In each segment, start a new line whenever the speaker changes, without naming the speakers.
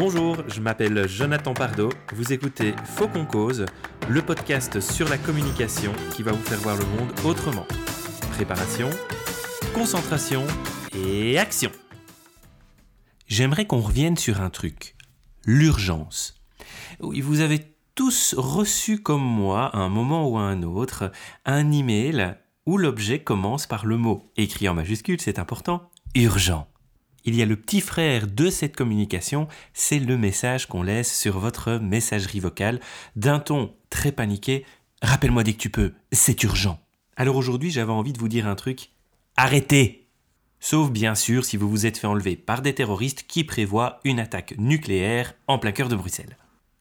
Bonjour, je m'appelle Jonathan Pardo. Vous écoutez Faux qu'on cause, le podcast sur la communication qui va vous faire voir le monde autrement. Préparation, concentration et action. J'aimerais qu'on revienne sur un truc l'urgence. Oui, vous avez tous reçu comme moi, à un moment ou à un autre, un email où l'objet commence par le mot, écrit en majuscule, c'est important, urgent. Il y a le petit frère de cette communication, c'est le message qu'on laisse sur votre messagerie vocale d'un ton très paniqué. Rappelle-moi dès que tu peux, c'est urgent. Alors aujourd'hui, j'avais envie de vous dire un truc. Arrêtez Sauf bien sûr si vous vous êtes fait enlever par des terroristes qui prévoient une attaque nucléaire en plein cœur de Bruxelles.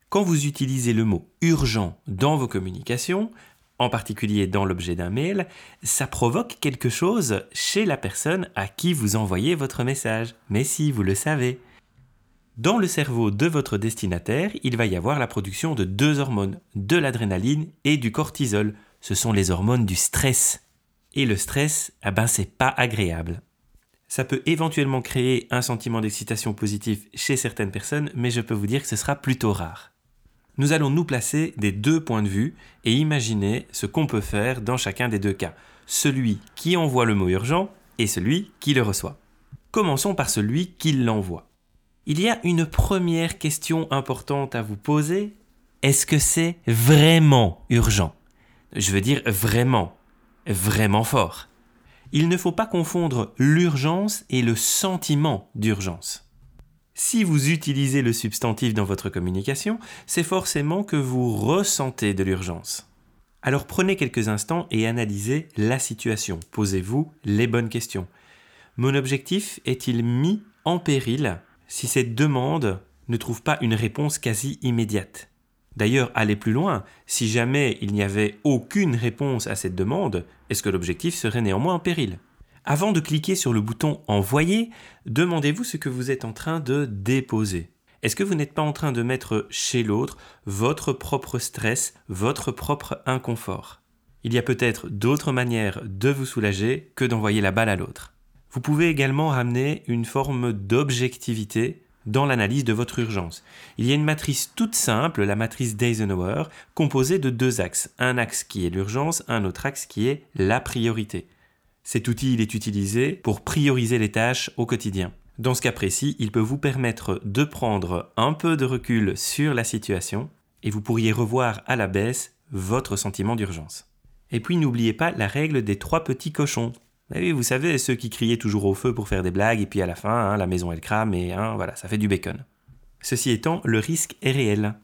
Quand vous utilisez le mot urgent dans vos communications, en particulier dans l'objet d'un mail, ça provoque quelque chose chez la personne à qui vous envoyez votre message. Mais si, vous le savez. Dans le cerveau de votre destinataire, il va y avoir la production de deux hormones, de l'adrénaline et du cortisol. Ce sont les hormones du stress. Et le stress, ah ben c'est pas agréable. Ça peut éventuellement créer un sentiment d'excitation positif chez certaines personnes, mais je peux vous dire que ce sera plutôt rare nous allons nous placer des deux points de vue et imaginer ce qu'on peut faire dans chacun des deux cas, celui qui envoie le mot urgent et celui qui le reçoit. Commençons par celui qui l'envoie. Il y a une première question importante à vous poser. Est-ce que c'est vraiment urgent? Je veux dire vraiment, vraiment fort. Il ne faut pas confondre l'urgence et le sentiment d'urgence. Si vous utilisez le substantif dans votre communication, c'est forcément que vous ressentez de l'urgence. Alors prenez quelques instants et analysez la situation. Posez-vous les bonnes questions. Mon objectif est-il mis en péril si cette demande ne trouve pas une réponse quasi immédiate? D'ailleurs, allez plus loin, si jamais il n'y avait aucune réponse à cette demande, est-ce que l'objectif serait néanmoins en péril? Avant de cliquer sur le bouton Envoyer, demandez-vous ce que vous êtes en train de déposer. Est-ce que vous n'êtes pas en train de mettre chez l'autre votre propre stress, votre propre inconfort? Il y a peut-être d'autres manières de vous soulager que d'envoyer la balle à l'autre. Vous pouvez également ramener une forme d'objectivité dans l'analyse de votre urgence. Il y a une matrice toute simple, la matrice d'Eisenhower, composée de deux axes. Un axe qui est l'urgence, un autre axe qui est la priorité. Cet outil il est utilisé pour prioriser les tâches au quotidien. Dans ce cas précis, il peut vous permettre de prendre un peu de recul sur la situation et vous pourriez revoir à la baisse votre sentiment d'urgence. Et puis n'oubliez pas la règle des trois petits cochons. Vous savez, ceux qui criaient toujours au feu pour faire des blagues et puis à la fin, hein, la maison elle crame et hein, voilà, ça fait du bacon. Ceci étant, le risque est réel.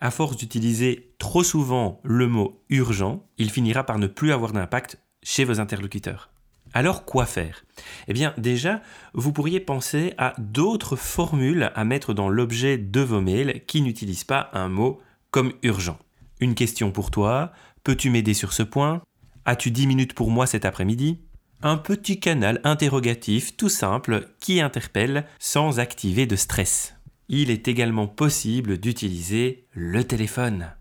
À force d'utiliser trop souvent le mot urgent, il finira par ne plus avoir d'impact chez vos interlocuteurs. Alors quoi faire? Eh bien déjà, vous pourriez penser à d'autres formules à mettre dans l'objet de vos mails qui n'utilisent pas un mot comme urgent. Une question pour toi, peux-tu m'aider sur ce point? As-tu 10 minutes pour moi cet après-midi? Un petit canal interrogatif tout simple qui interpelle sans activer de stress. Il est également possible d'utiliser le téléphone.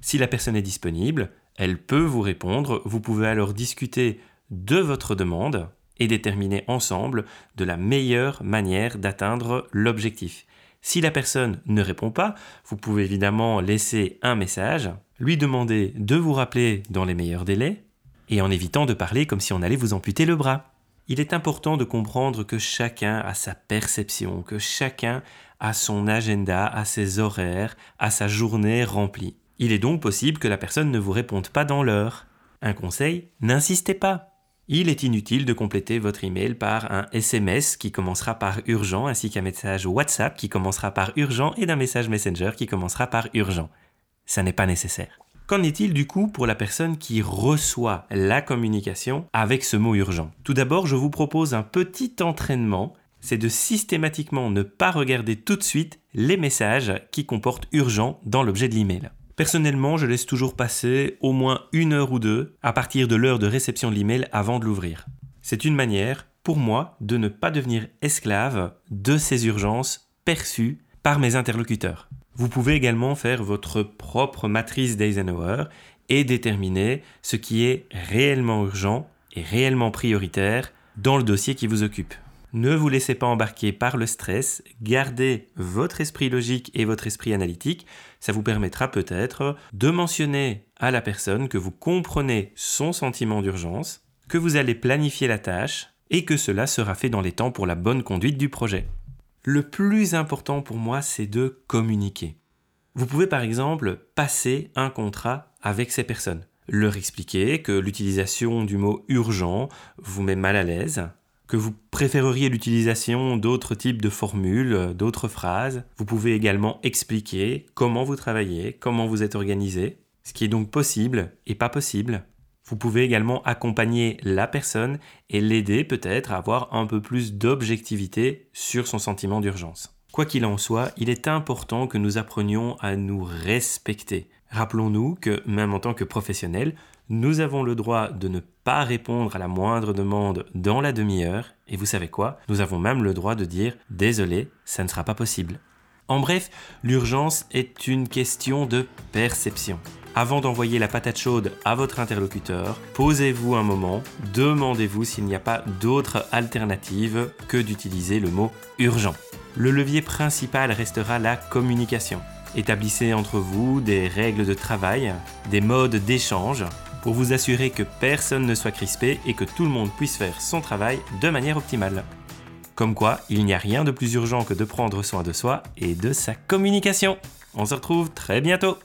Si la personne est disponible, elle peut vous répondre, vous pouvez alors discuter de votre demande et déterminer ensemble de la meilleure manière d'atteindre l'objectif. Si la personne ne répond pas, vous pouvez évidemment laisser un message, lui demander de vous rappeler dans les meilleurs délais, et en évitant de parler comme si on allait vous amputer le bras. Il est important de comprendre que chacun a sa perception, que chacun a son agenda, a ses horaires, a sa journée remplie. Il est donc possible que la personne ne vous réponde pas dans l'heure. Un conseil, n'insistez pas il est inutile de compléter votre email par un SMS qui commencera par urgent ainsi qu'un message WhatsApp qui commencera par urgent et d'un message Messenger qui commencera par urgent. Ça n'est pas nécessaire. Qu'en est-il du coup pour la personne qui reçoit la communication avec ce mot urgent? Tout d'abord, je vous propose un petit entraînement, c'est de systématiquement ne pas regarder tout de suite les messages qui comportent urgent dans l'objet de l'email. Personnellement, je laisse toujours passer au moins une heure ou deux à partir de l'heure de réception de l'email avant de l'ouvrir. C'est une manière, pour moi, de ne pas devenir esclave de ces urgences perçues par mes interlocuteurs. Vous pouvez également faire votre propre matrice d'Eisenhower et déterminer ce qui est réellement urgent et réellement prioritaire dans le dossier qui vous occupe. Ne vous laissez pas embarquer par le stress, gardez votre esprit logique et votre esprit analytique. Ça vous permettra peut-être de mentionner à la personne que vous comprenez son sentiment d'urgence, que vous allez planifier la tâche et que cela sera fait dans les temps pour la bonne conduite du projet. Le plus important pour moi, c'est de communiquer. Vous pouvez par exemple passer un contrat avec ces personnes, leur expliquer que l'utilisation du mot urgent vous met mal à l'aise, que vous préféreriez l'utilisation d'autres types de formules, d'autres phrases. Vous pouvez également expliquer comment vous travaillez, comment vous êtes organisé, ce qui est donc possible et pas possible. Vous pouvez également accompagner la personne et l'aider peut-être à avoir un peu plus d'objectivité sur son sentiment d'urgence. Quoi qu'il en soit, il est important que nous apprenions à nous respecter. Rappelons-nous que, même en tant que professionnels, nous avons le droit de ne pas répondre à la moindre demande dans la demi-heure, et vous savez quoi? Nous avons même le droit de dire désolé, ça ne sera pas possible. En bref, l'urgence est une question de perception. Avant d'envoyer la patate chaude à votre interlocuteur, posez-vous un moment, demandez-vous s'il n'y a pas d'autre alternative que d'utiliser le mot urgent. Le levier principal restera la communication. Établissez entre vous des règles de travail, des modes d'échange pour vous assurer que personne ne soit crispé et que tout le monde puisse faire son travail de manière optimale. Comme quoi, il n'y a rien de plus urgent que de prendre soin de soi et de sa communication. On se retrouve très bientôt